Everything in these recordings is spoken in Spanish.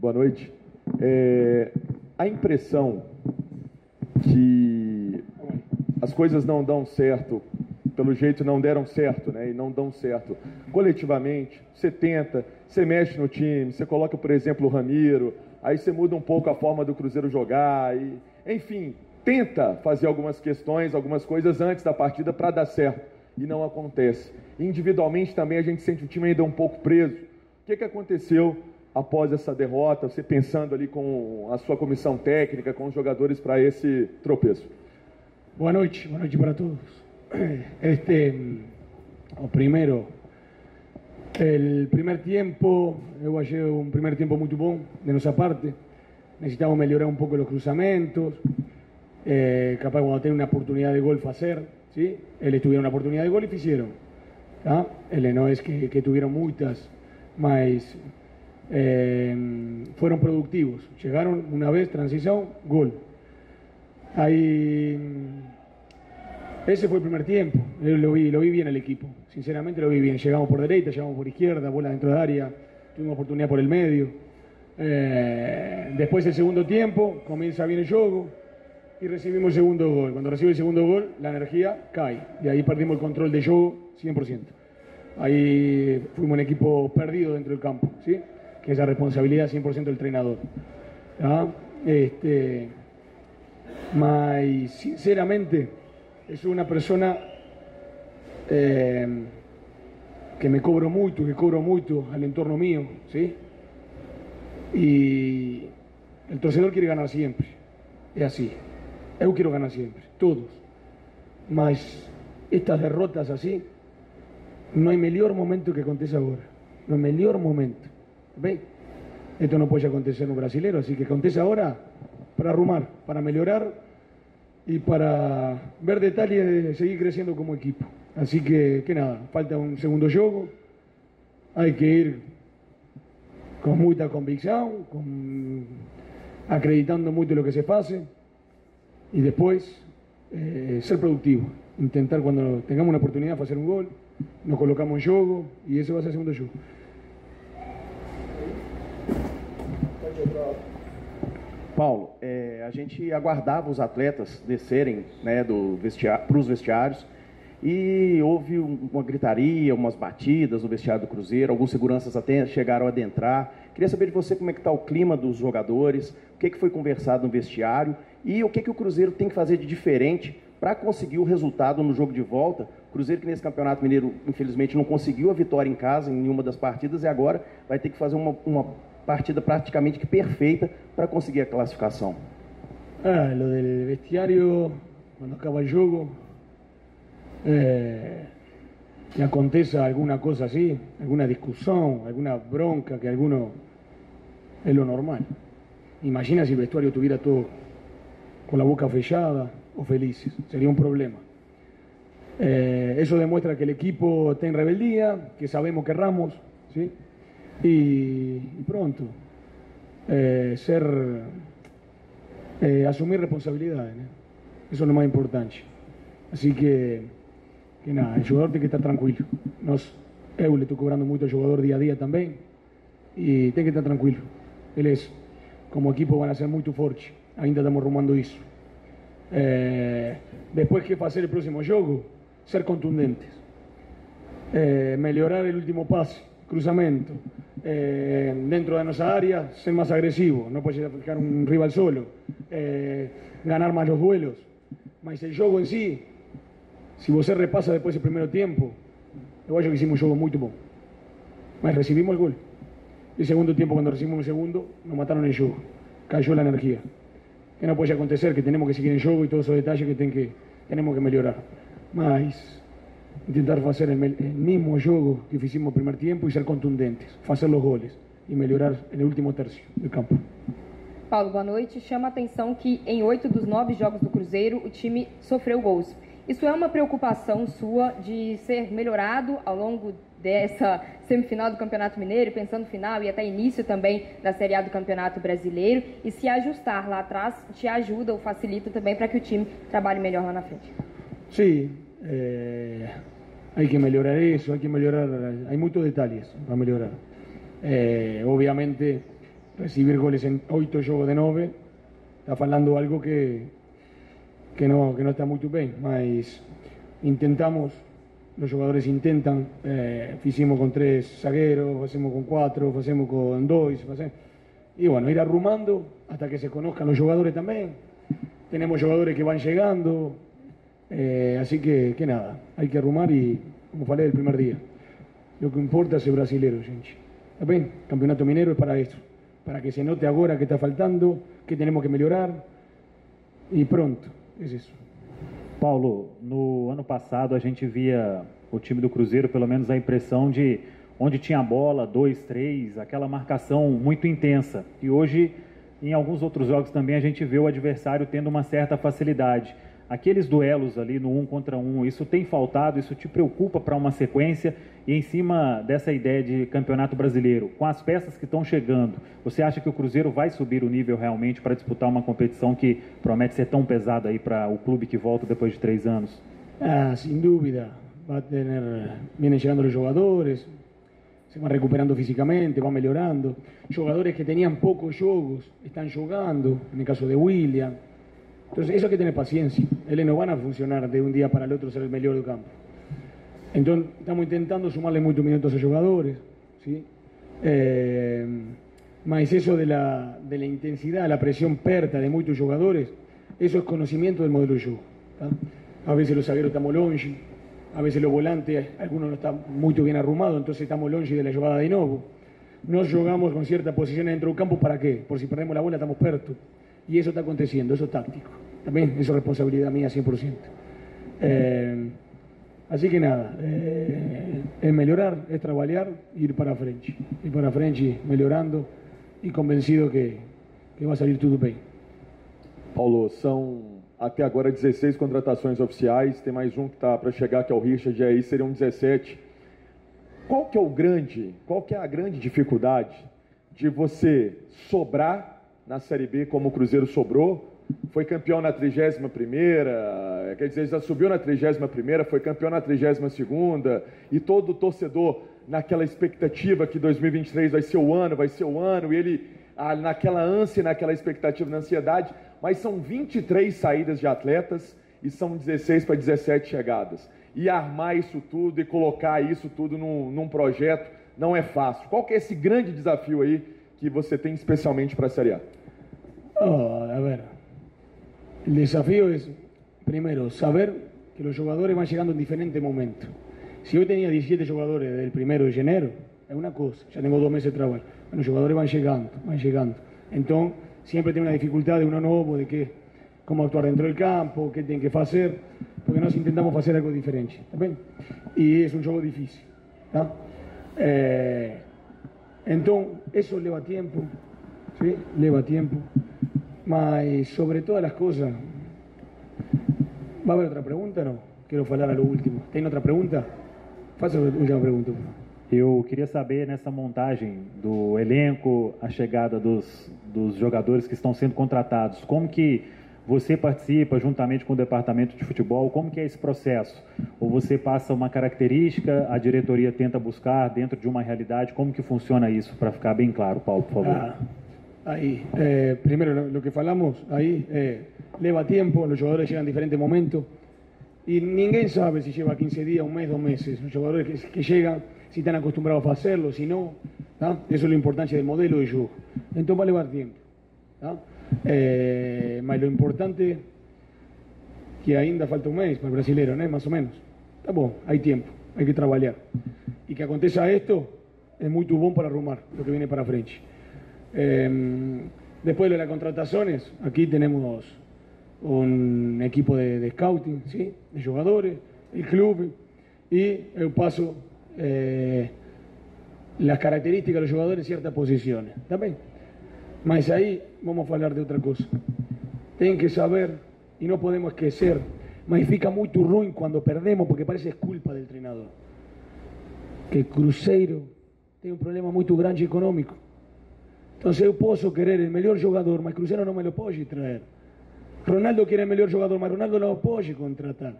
Boa noite. É, a impressão que as coisas não dão certo, pelo jeito não deram certo, né? E não dão certo coletivamente. Você tenta, você mexe no time, você coloca, por exemplo, o Ramiro, aí você muda um pouco a forma do Cruzeiro jogar, e, enfim, tenta fazer algumas questões, algumas coisas antes da partida para dar certo. E não acontece. Individualmente também a gente sente o time ainda um pouco preso. O que, que aconteceu após essa derrota? Você pensando ali com a sua comissão técnica, com os jogadores para esse tropeço? Boa noite, boa noite para todos. Este, o primero, el primer tiempo, eu achei un primer tiempo muito bom de nossa parte. Necesitamos melhorar un poco los cruzamentos. Eh, capaz cuando tiene una oportunidad de gol hacer, ¿sí? Eles tuvieron una oportunidad de gol y hicieron. ¿tá? Ele no es que, que tuvieron muchas, mas eh, fueron productivos. Llegaron una vez, transición, gol. Ahí, ese fue el primer tiempo. Yo Lo vi, lo vi bien el equipo. Sinceramente lo vi bien. Llegamos por derecha, llegamos por izquierda, bola dentro de área, tuvimos oportunidad por el medio. Eh, después el segundo tiempo, comienza bien el juego y recibimos el segundo gol. Cuando recibe el segundo gol, la energía cae. Y ahí perdimos el control de juego 100%. Ahí fuimos un equipo perdido dentro del campo, ¿sí? Que es la responsabilidad 100% del entrenador. ¿tá? Este, sinceramente, es una persona eh, que me cobro mucho, que cobro mucho al entorno mío, ¿sí? Y el torcedor quiere ganar siempre. Es así. Eu quiero ganar siempre, todos. Mas estas derrotas así, no hay mejor momento que aconteça agora. No hay mejor momento. ¿Ve? Esto no puede acontecer en un brasilero, así que acontece ahora para arrumar, para mejorar y para ver detalles de seguir creciendo como equipo. Así que, que nada, falta un segundo juego, hay que ir con mucha convicción, con, acreditando mucho lo que se pase y después eh, ser productivo, intentar cuando tengamos una oportunidad hacer un gol, nos colocamos en juego y ese va a ser el segundo juego. Paulo, é, a gente aguardava os atletas descerem né, do vestiário, para os vestiários e houve um- uma gritaria, umas batidas no vestiário do Cruzeiro, alguns seguranças até chegaram a adentrar. Queria saber de você como é que está o clima dos jogadores, o que, que foi conversado no vestiário e o que, que o Cruzeiro tem que fazer de diferente para conseguir o resultado no jogo de volta. Cruzeiro que nesse Campeonato Mineiro, infelizmente, não conseguiu a vitória em casa em nenhuma das partidas e agora vai ter que fazer uma, uma partida praticamente perfeita para conseguir a classificação. Ah, lo del vestiario, cuando acaba el juego, eh, que aconteça alguna cosa así, alguna discusión, alguna bronca, que alguno es lo normal. Imagina si el vestuario tuviera todo con la boca fechada o felices, sería un problema. Eh, eso demuestra que el equipo está en rebeldía, que sabemos que erramos, ¿sí? Y, pronto, eh, ser eh, asumir responsabilidades. ¿no? Eso es lo más importante. Así que, que nada, el jugador tiene que estar tranquilo. Nos, eu le estoy cobrando mucho al jugador día a día también y tiene que estar tranquilo. Él es, como equipo van a ser muy fuertes. Ainda estamos rumando eso. Eh, después, ¿qué hacer el próximo juego? Ser contundentes. Eh, melhorar el último pase, cruzamento. Eh, dentro de nuestra área, ser más agresivo. No puede fijar un rival solo. Eh, ganar más los duelos. Mas el juego en sí, si você repasa después del primer tiempo, acho que hicimos un juego muy bom. Mas recibimos el gol. El segundo tiempo, cuando recibimos el segundo, nos mataron el juego. Cayó la energía. Que no puede acontecer, que tenemos que seguir en juego y todos esos detalles que, que tenemos que mejorar. Mas intentar el, mel- el mismo juego que hicimos el primer tiempo y ser contundentes, hacer los goles y mejorar en el último tercio del campo. Paulo, boa noite. Chama a atenção que em oito dos nove jogos do Cruzeiro o time sofreu gols. Isso é uma preocupação sua de ser melhorado ao longo dessa semifinal do Campeonato Mineiro, pensando no final e até início também da Série A do Campeonato Brasileiro, e se ajustar lá atrás te ajuda ou facilita também para que o time trabalhe melhor lá na frente. Sí, eh, hay que mejorar eso, hay que mejorar, hay muchos detalles para mejorar. Eh, obviamente recibir goles en oito jogos de nove, está falando algo que, que, não, que não está muito bem, mas intentamos, os jogadores intentam, eh, fizemos com três zagueiros, fazemos com quatro, fazemos com dois, fazemos, y bueno, ir arrumando hasta que se conozcan los jugadores también. Tenemos jugadores que van llegando, eh, así que, que nada, hay que arrumar y, como falei del primer día, lo que importa es el brasilero, gente. ¿Ven? Campeonato Minero es para eso, para que se note ahora que está faltando, que tenemos que mejorar y pronto, es eso. Paulo, no ano passado a gente via o time do Cruzeiro, pelo menos a impressão de onde tinha bola, dois, três, aquela marcação muito intensa. E hoje, em alguns outros jogos também, a gente vê o adversário tendo uma certa facilidade. Aqueles duelos ali no um contra um, isso tem faltado, isso te preocupa para uma sequência e em cima dessa ideia de campeonato brasileiro, com as peças que estão chegando, você acha que o Cruzeiro vai subir o nível realmente para disputar uma competição que promete ser tão pesada aí para o clube que volta depois de três anos? Ah, sem dúvida. Vai ter, vienen chegando os jogadores, se van recuperando físicamente, van mejorando. Jugadores que tenían pocos juegos están jugando, en el caso de William. Entonces, eso hay que tener paciencia. Ellos no van a funcionar de un día para el otro ser el mejor del campo. Entonces, estamos intentando sumarle muchos minutos a jugadores. ¿sí? Eh, más eso de la, intensidad, la presión perta de muchos jugadores, eso es conocimiento del modelo de juego. A veces los zagueros estamos longe, a veces los volantes, algunos no están muy bien arrumados, entonces estamos longe de la jugada de nuevo. No jugamos con cierta posición dentro del campo, ¿para qué? Por si perdemos la bola estamos perto. Y eso está aconteciendo, eso es táctico. También eso es responsabilidad mía 100%. Eh, así que nada, eh, es mejorar, es trabajar, ir para frente. Ir para frente, mejorando y convencido que, que va a salir todo bien. Paulo, são até agora 16 contratações oficiais, tem mais um que está para chegar, que é o Richard, e aí seriam 17. Qual que é o grande, qual que é a grande dificuldade de você sobrar na Série B como o Cruzeiro sobrou? Foi campeão na 31ª, quer dizer, já subiu na 31ª, foi campeão na 32ª, e todo torcedor naquela expectativa que 2023 vai ser o ano, vai ser o ano, e ele ah, naquela ânsia, naquela expectativa, na ansiedade, mas são 23 saídas de atletas e são 16 para 17 chegadas. E armar isso tudo e colocar isso tudo num, num projeto não é fácil. Qual que é esse grande desafio aí que você tem especialmente para a Série A? Oh, a ver, el desafío es, primero, saber que los jugadores van llegando en diferentes momentos. Si hoy tenía 17 jugadores desde el primero de enero, es una cosa, ya tengo dos meses de trabajo. Los jugadores van llegando, van llegando. Entonces, siempre tiene una dificultad de uno nuevo, de qué, cómo actuar dentro del campo, qué tienen que hacer, porque nos intentamos hacer algo diferente. Y es un juego difícil. Eh, entonces, eso lleva tiempo, ¿sí? lleva tiempo. Mas, sobre todas las cosas, ¿va a haber otra pregunta o no? Quiero hablar a lo último. ¿Tiene otra pregunta? Faça a última favor. Eu queria saber nessa montagem do elenco, a chegada dos, dos jogadores que estão sendo contratados, como que você participa juntamente com o departamento de futebol, como que é esse processo? Ou você passa uma característica, a diretoria tenta buscar dentro de uma realidade, como que funciona isso, para ficar bem claro, Paulo, por favor. Ah, aí, eh, primeiro, o que falamos aí, eh, leva tempo, os jogadores chegam em diferentes momentos, e ninguém sabe se lleva 15 dias, um mês, dois meses, os jogadores que, que chegam si están acostumbrados a hacerlo, si no. Eso es la importancia del modelo de juego. Entonces va a llevar tiempo. Eh, lo importante que ainda falta un mes para el brasilero, ¿no? más o menos. Está bueno, hay tiempo, hay que trabajar. Y que acontezca esto es muy tubón para arrumar lo que viene para frente. Em, después de las contrataciones, aquí tenemos un equipo de, scouting, ¿sí? de jugadores, el club y el paso eh, las características de los jugadores en ciertas posiciones. ¿También? Mas ahí vamos a hablar de otra cosa. Tienen que saber, y no podemos esquecer, mas fica muy ruim cuando perdemos porque parece es culpa del entrenador. Que Cruzeiro tiene un problema muy grande económico. Entonces yo puedo querer el mejor jugador, mas Cruzeiro no me lo puede traer. Ronaldo quiere el mejor jugador, mas Ronaldo no lo puede contratar.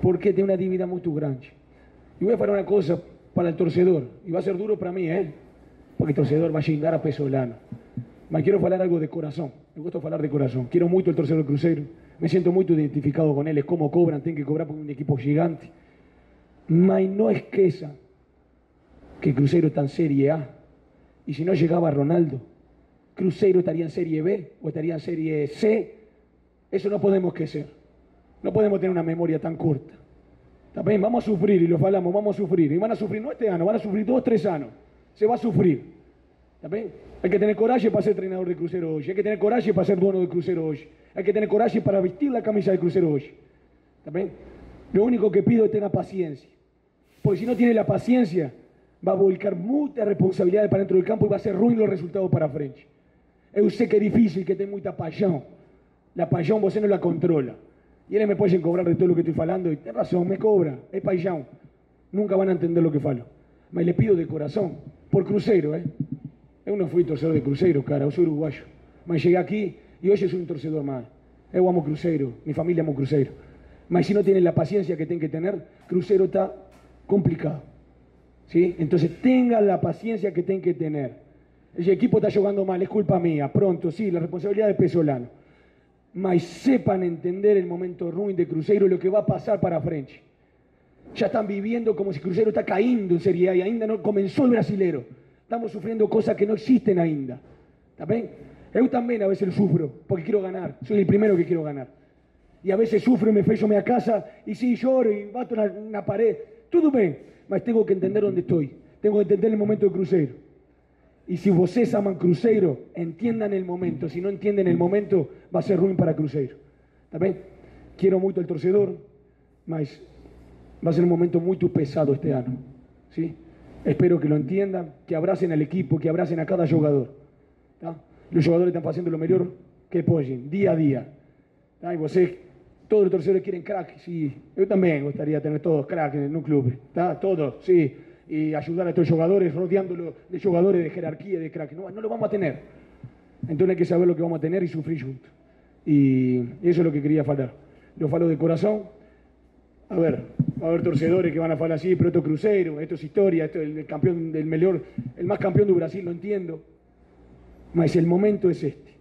Porque tiene una dívida muy grande. Y voy a hacer una cosa para el torcedor, y va a ser duro para mí, ¿eh? porque torcedor va a llegar a Pesolano. Me quiero hablar algo de corazón, me gusta hablar de corazón. Quiero mucho el torcedor Cruzeiro, me siento muy identificado con él, es como cobran, tienen que cobrar por un equipo gigante. Mas no esqueça que Cruzeiro está en Serie A. Y si no llegaba Ronaldo, Cruzeiro estaría en Serie B o estaría en Serie C. Eso no podemos esquecer. No podemos tener una memoria tan corta. También vamos a sufrir, y lo falamos, vamos a sufrir. Y van a sufrir no este año, van a sufrir dos, tres años. Se va a sufrir. ¿También? Hay que tener coraje para ser entrenador de Crucero hoy. Hay que tener coraje para ser dueño de Crucero hoy. Hay que tener coraje para vestir la camisa de Crucero hoy. ¿También? Lo único que pido es tener paciencia. Porque si no tiene la paciencia, va a volcar mucha responsabilidad para dentro del campo y va a ser ruin los resultados para frente. Yo sé que es difícil, que tenga mucha pasión. La pasión vos no la controla. Y ellos me pueden cobrar de todo lo que estoy falando. Y tiene razón, me cobra. Es paixão. Nunca van a entender lo que falo. Me le pido de corazón. Por crucero, ¿eh? Yo no fui torcedor de crucero, cara. Yo soy uruguayo. Me llegué aquí y hoy soy un torcedor más. Yo amo crucero. Mi familia amo crucero. Mas si no tienen la paciencia que tienen que tener, crucero está complicado. ¿Sí? Entonces tengan la paciencia que tienen que tener. El equipo está jugando mal, es culpa mía. Pronto, sí, la responsabilidad de Pesolano mas sepan entender el momento ruin de Cruzeiro y lo que va a pasar para frente. Ya están viviendo como si Cruzeiro está cayendo en Serie A y ainda no comenzó el brasilero. Estamos sufriendo cosas que no existen ainda. ¿Está bien? Yo también a veces sufro porque quiero ganar. Soy el primero que quiero ganar. Y a veces sufro y me fecho a casa y sí, lloro y bato una, una pared. Todo bien, mas tengo que entender dónde estoy. Tengo que entender el momento de Cruzeiro. Y si vocês aman Cruzeiro, entiendan el momento. Si no entienden el momento, va a ser ruin para Cruzeiro. ¿Está Quiero mucho el torcedor, mas va a ser un momento muy pesado este año. ¿sí? Espero que lo entiendan, que abracen al equipo, que abracen a cada jugador. Los jugadores están haciendo lo mejor que pueden, día a día. Y todos los torcedores quieren crack, sí. Yo también gustaría tener todos crack en un club. Todos, sí y ayudar a estos jugadores, rodeándolo de jugadores de jerarquía, de crack. No, no lo vamos a tener. Entonces hay que saber lo que vamos a tener y sufrir juntos. Y eso es lo que quería hablar. Lo falo de corazón. A ver, va a haber torcedores que van a hablar así, pero esto es crucero, esto es historia, esto es el campeón del mejor, el más campeón de Brasil, lo entiendo. Mas el momento es este.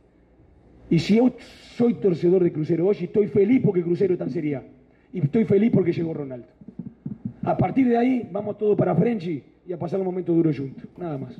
Y si yo soy torcedor de Crucero hoy, estoy feliz porque Crucero en Serie Y estoy feliz porque llegó Ronaldo. A partir de ahí, vamos todo para Frenchy y a pasar un momento duro juntos. Nada más.